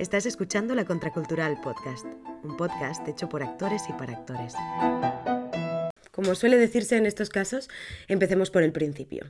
Estás escuchando La Contracultural Podcast, un podcast hecho por actores y para actores. Como suele decirse en estos casos, empecemos por el principio.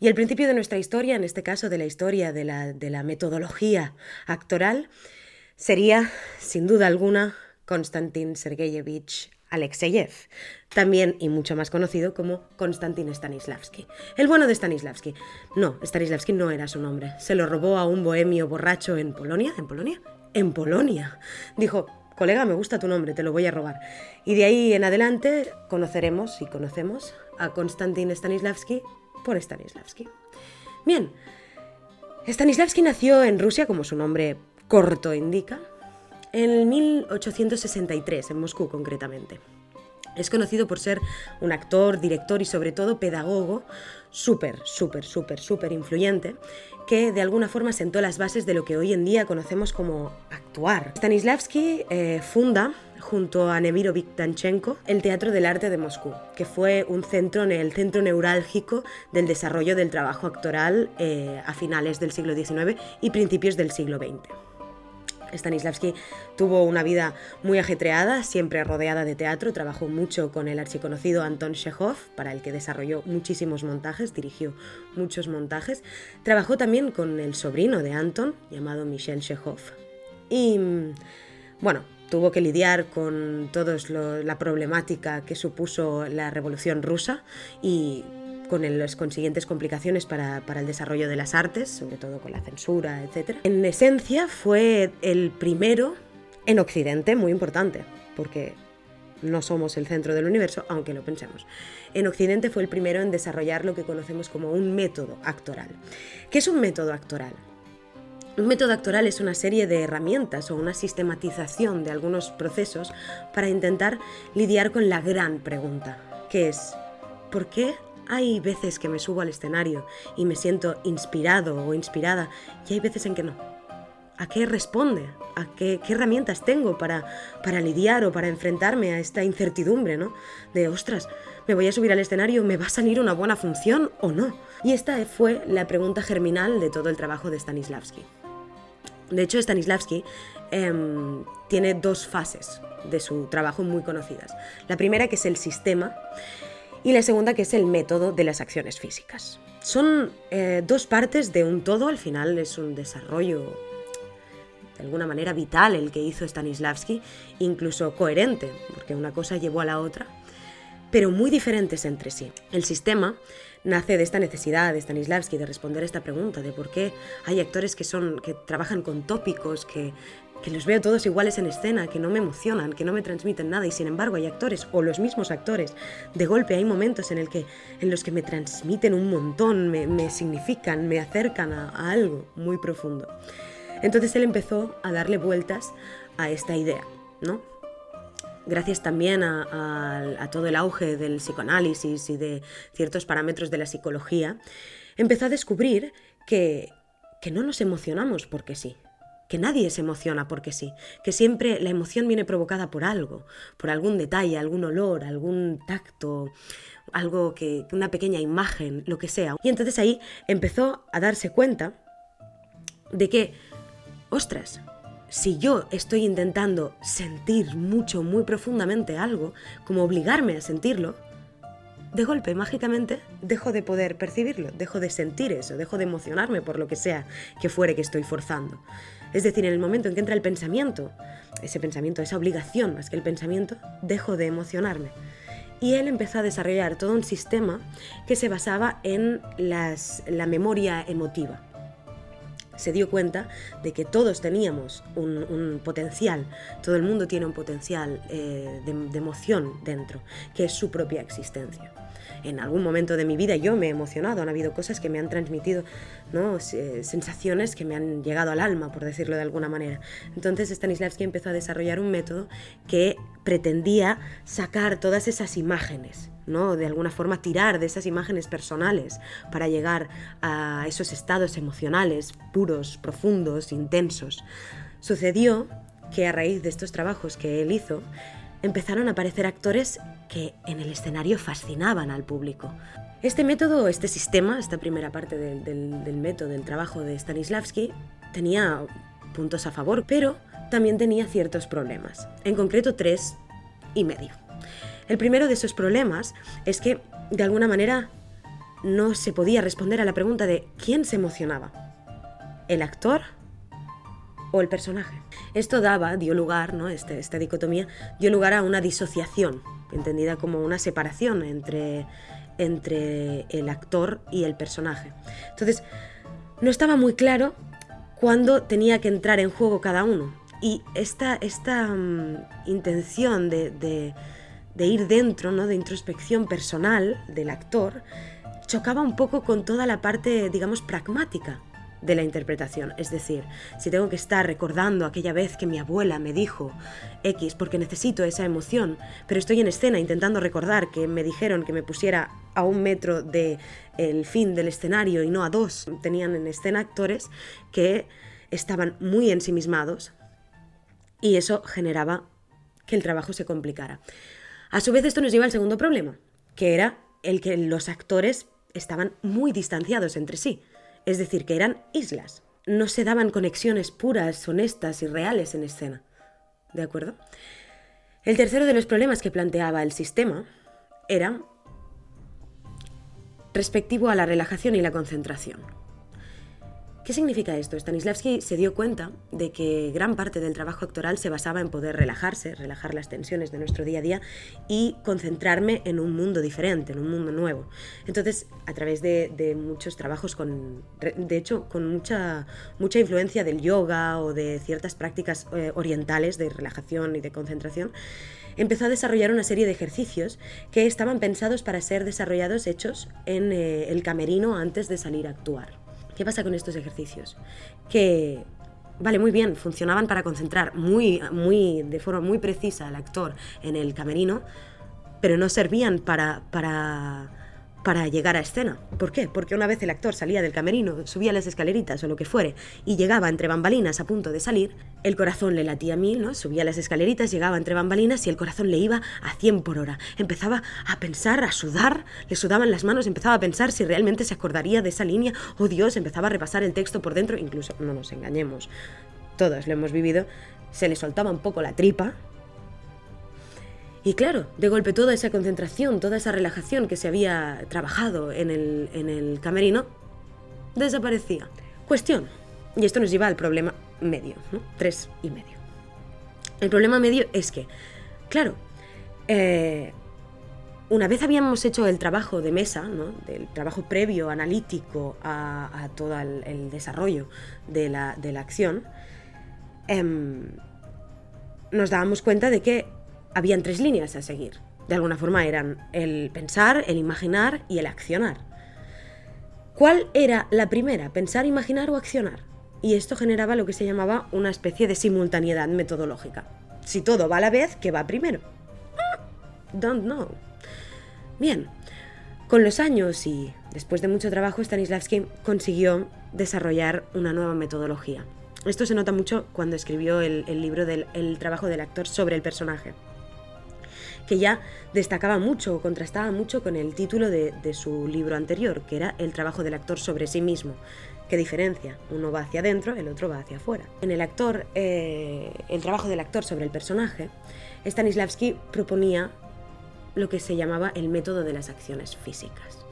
Y el principio de nuestra historia, en este caso de la historia de la, metodología actoral, sería, sin duda alguna, Konstantin Sergeyevich Alexeyev, también y mucho más conocido como Konstantin Stanislavski. El bueno de Stanislavski. No, Stanislavski no era su nombre. Se lo robó a un bohemio borracho en Polonia. ¿En Polonia? En Polonia. Dijo, colega, me gusta tu nombre, te lo voy a robar. Y de ahí en adelante conoceremos y conocemos a Konstantin Stanislavski por Stanislavski. Bien, Stanislavski nació en Rusia, como su nombre corto indica, en 1863, en Moscú concretamente. Es conocido por ser un actor, director y sobre todo pedagogo súper, súper, súper, súper influyente, que de alguna forma sentó las bases de lo que hoy en día conocemos como actuar. Stanislavski eh, funda, junto a Nevirovich Danchenko, el Teatro del Arte de Moscú, que fue un centro, el centro neurálgico del desarrollo del trabajo actoral eh, a finales del siglo XIX y principios del siglo XX. Stanislavski tuvo una vida muy ajetreada, siempre rodeada de teatro, trabajó mucho con el archiconocido Anton Chekhov, para el que desarrolló muchísimos montajes, dirigió muchos montajes. Trabajó también con el sobrino de Anton, llamado Michel Chekhov. Y bueno, tuvo que lidiar con toda la problemática que supuso la Revolución Rusa y con las consiguientes complicaciones para, el desarrollo de las artes, sobre todo con la censura, etc. En esencia fue el primero en Occidente, muy importante, porque no somos el centro del universo, aunque lo pensemos. En Occidente fue el primero en desarrollar lo que conocemos como un método actoral. ¿Qué es un método actoral? Un método actoral es una serie de herramientas o una sistematización de algunos procesos para intentar lidiar con la gran pregunta, que es ¿por qué hay veces que me subo al escenario y me siento inspirado o inspirada y hay veces en que no. ¿A qué responde? ¿A qué, herramientas tengo para, para lidiar o para enfrentarme a esta incertidumbre, ¿no? De, ostras, ¿me voy a subir al escenario? ¿Me va a salir una buena función o no? Y esta fue la pregunta germinal de todo el trabajo de Stanislavski. De hecho, Stanislavski em, tiene dos fases de su trabajo muy conocidas. La primera que es el sistema y la segunda que es el método de las acciones físicas. Son eh, dos partes de un todo, al final es un desarrollo de alguna manera vital el que hizo Stanislavski, incluso coherente, porque una cosa llevó a la otra, pero muy diferentes entre sí. El sistema nace de esta necesidad de Stanislavski de responder a esta pregunta de por qué hay actores que son que trabajan con tópicos, que que los veo todos iguales en escena, que no me emocionan, que no me transmiten nada y sin embargo hay actores o los mismos actores, de golpe hay momentos en, el que, en los que me transmiten un montón, me, significan, me acercan a, algo muy profundo. Entonces él empezó a darle vueltas a esta idea, ¿no? Gracias también a todo el auge del psicoanálisis y de ciertos parámetros de la psicología, empezó a descubrir que, que no nos emocionamos porque sí, que nadie se emociona porque sí, que siempre la emoción viene provocada por algo, por algún detalle, algún olor, algún tacto, algo que, una pequeña imagen, lo que sea. Y entonces ahí empezó a darse cuenta de que, ostras, si yo estoy intentando sentir mucho, muy profundamente algo, como obligarme a sentirlo, de golpe, mágicamente, dejo de poder percibirlo, dejo de sentir eso, dejo de emocionarme por lo que sea que fuere que estoy forzando. Es decir, en el momento en que entra el pensamiento, ese pensamiento, esa obligación más que el pensamiento, dejo de emocionarme. Y él empezó a desarrollar todo un sistema que se basaba en la memoria emotiva. Se dio cuenta de que todos teníamos un, potencial, todo el mundo tiene un potencial eh, de emoción dentro, que es su propia existencia en algún momento de mi vida yo me he emocionado, han habido cosas que me han transmitido ¿no? sensaciones que me han llegado al alma, por decirlo de alguna manera. Entonces Stanislavski empezó a desarrollar un método que pretendía sacar todas esas imágenes, ¿no? de alguna forma tirar de esas imágenes personales para llegar a esos estados emocionales puros, profundos, intensos. Sucedió que a raíz de estos trabajos que él hizo, empezaron a aparecer actores que en el escenario fascinaban al público. Este método, este sistema, esta primera parte del, método, del trabajo de Stanislavski, tenía puntos a favor, pero también tenía ciertos problemas, en concreto tres y medio. El primero de esos problemas es que, de alguna manera, no se podía responder a la pregunta de quién se emocionaba, el actor o el personaje. Esto daba, dio lugar, ¿no? Este, esta dicotomía, dio lugar a una disociación, entendida como una separación entre, entre el actor y el personaje. Entonces, no estaba muy claro cuándo tenía que entrar en juego cada uno. Y esta, esta mm, intención de, de, ir dentro, ¿no? de introspección personal del actor, chocaba un poco con toda la parte, digamos, pragmática de la interpretación. Es decir, si tengo que estar recordando aquella vez que mi abuela me dijo X porque necesito esa emoción, pero estoy en escena intentando recordar que me dijeron que me pusiera a un metro del el fin del escenario y no a dos. Tenían en escena actores que estaban muy ensimismados y eso generaba que el trabajo se complicara. A su vez esto nos lleva al segundo problema, que era el que los actores estaban muy distanciados entre sí, es decir, que eran islas. No se daban conexiones puras, honestas y reales en escena. ¿De acuerdo? El tercero de los problemas que planteaba el sistema era respectivo a la relajación y la concentración. ¿Qué significa esto? Stanislavski se dio cuenta de que gran parte del trabajo actoral se basaba en poder relajarse, relajar las tensiones de nuestro día a día y concentrarme en un mundo diferente, en un mundo nuevo. Entonces, a través de, muchos trabajos con, de hecho, con mucha, mucha influencia del yoga o de ciertas prácticas eh, orientales de relajación y de concentración, empezó a desarrollar una serie de ejercicios que estaban pensados para ser desarrollados hechos en eh, el camerino antes de salir a actuar. ¿Qué pasa con estos ejercicios? Que vale, muy bien, funcionaban para concentrar muy, muy, de forma muy precisa al actor en el camerino, pero no servían para, para para llegar a escena. ¿Por qué? Porque una vez el actor salía del camerino, subía las escaleritas o lo que fuere, y llegaba entre bambalinas a punto de salir, el corazón le latía a mí, ¿no? Subía las escaleritas, llegaba entre bambalinas y el corazón le iba a 100 por hora. Empezaba a pensar, a sudar, le sudaban las manos, empezaba a pensar si realmente se acordaría de esa línea. Oh Dios, empezaba a repasar el texto por dentro, incluso, no nos engañemos, todos lo hemos vivido, se le soltaba un poco la tripa, y claro, de golpe toda esa concentración, toda esa relajación que se había trabajado en el, en el camerino, desaparecía. Cuestión, y esto nos lleva al problema medio, ¿no? Tres y medio. El problema medio es que, claro, eh, una vez habíamos hecho el trabajo de mesa, ¿no? del trabajo previo, analítico a, todo el, desarrollo de la, de la acción, em, nos dábamos cuenta de que habían tres líneas a seguir. De alguna forma eran el pensar, el imaginar y el accionar. ¿Cuál era la primera? ¿Pensar, imaginar o accionar? Y esto generaba lo que se llamaba una especie de simultaneidad metodológica. Si todo va a la vez, ¿qué va primero? Don't know. Bien, con los años y después de mucho trabajo, Stanislavski consiguió desarrollar una nueva metodología. Esto se nota mucho cuando escribió el, libro del el trabajo del actor sobre el personaje que ya destacaba mucho o contrastaba mucho con el título de, su libro anterior, que era El trabajo del actor sobre sí mismo. ¿Qué diferencia? Uno va hacia adentro, el otro va hacia afuera. En el actor, eh, el trabajo del actor sobre el personaje, Stanislavski proponía lo que se llamaba el método de las acciones físicas.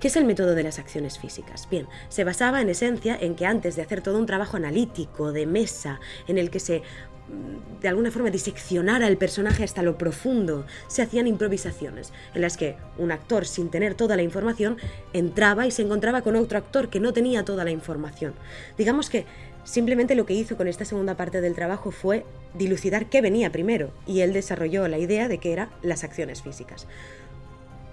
¿Qué es el método de las acciones físicas? Bien, se basaba en esencia en que antes de hacer todo un trabajo analítico, de mesa, en el que se de alguna forma diseccionar al personaje hasta lo profundo, se hacían improvisaciones en las que un actor sin tener toda la información entraba y se encontraba con otro actor que no tenía toda la información. Digamos que simplemente lo que hizo con esta segunda parte del trabajo fue dilucidar qué venía primero y él desarrolló la idea de que eran las acciones físicas.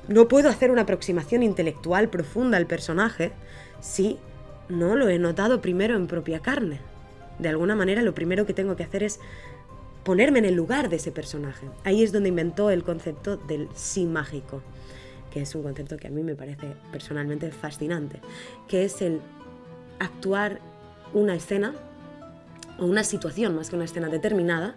No puedo hacer una aproximación intelectual profunda al personaje si no lo he notado primero en propia carne de alguna manera lo primero que tengo que hacer es ponerme en el lugar de ese personaje. Ahí es donde inventó el concepto del sí mágico, que es un concepto que a mí me parece personalmente fascinante, que es el actuar una escena o una situación más que una escena determinada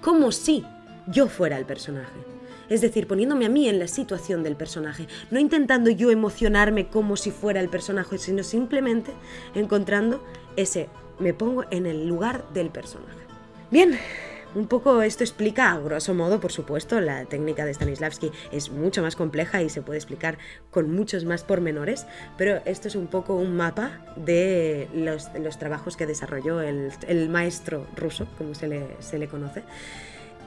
como si yo fuera el personaje. Es decir, poniéndome a mí en la situación del personaje, no intentando yo emocionarme como si fuera el personaje, sino simplemente encontrando ese me pongo en el lugar del personaje. Bien, un poco esto explica, a grosso modo, por supuesto, la técnica de Stanislavski es mucho más compleja y se puede explicar con muchos más pormenores, pero esto es un poco un mapa de los, trabajos que desarrolló el, maestro ruso, como se le, se le conoce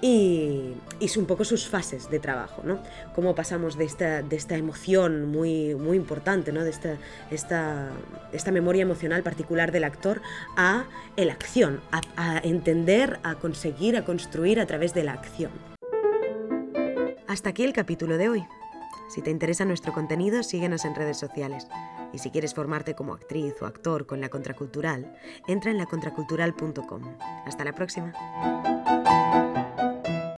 y, y un poco sus fases de trabajo, ¿no? Cómo pasamos de esta, de esta emoción muy, muy importante, ¿no? De esta, esta, esta memoria emocional particular del actor a la acción, a, a entender, a conseguir, a construir a través de la acción. Hasta aquí el capítulo de hoy. Si te interesa nuestro contenido, síguenos en redes sociales. Y si quieres formarte como actriz o actor con la contracultural, entra en lacontracultural.com. Hasta la próxima.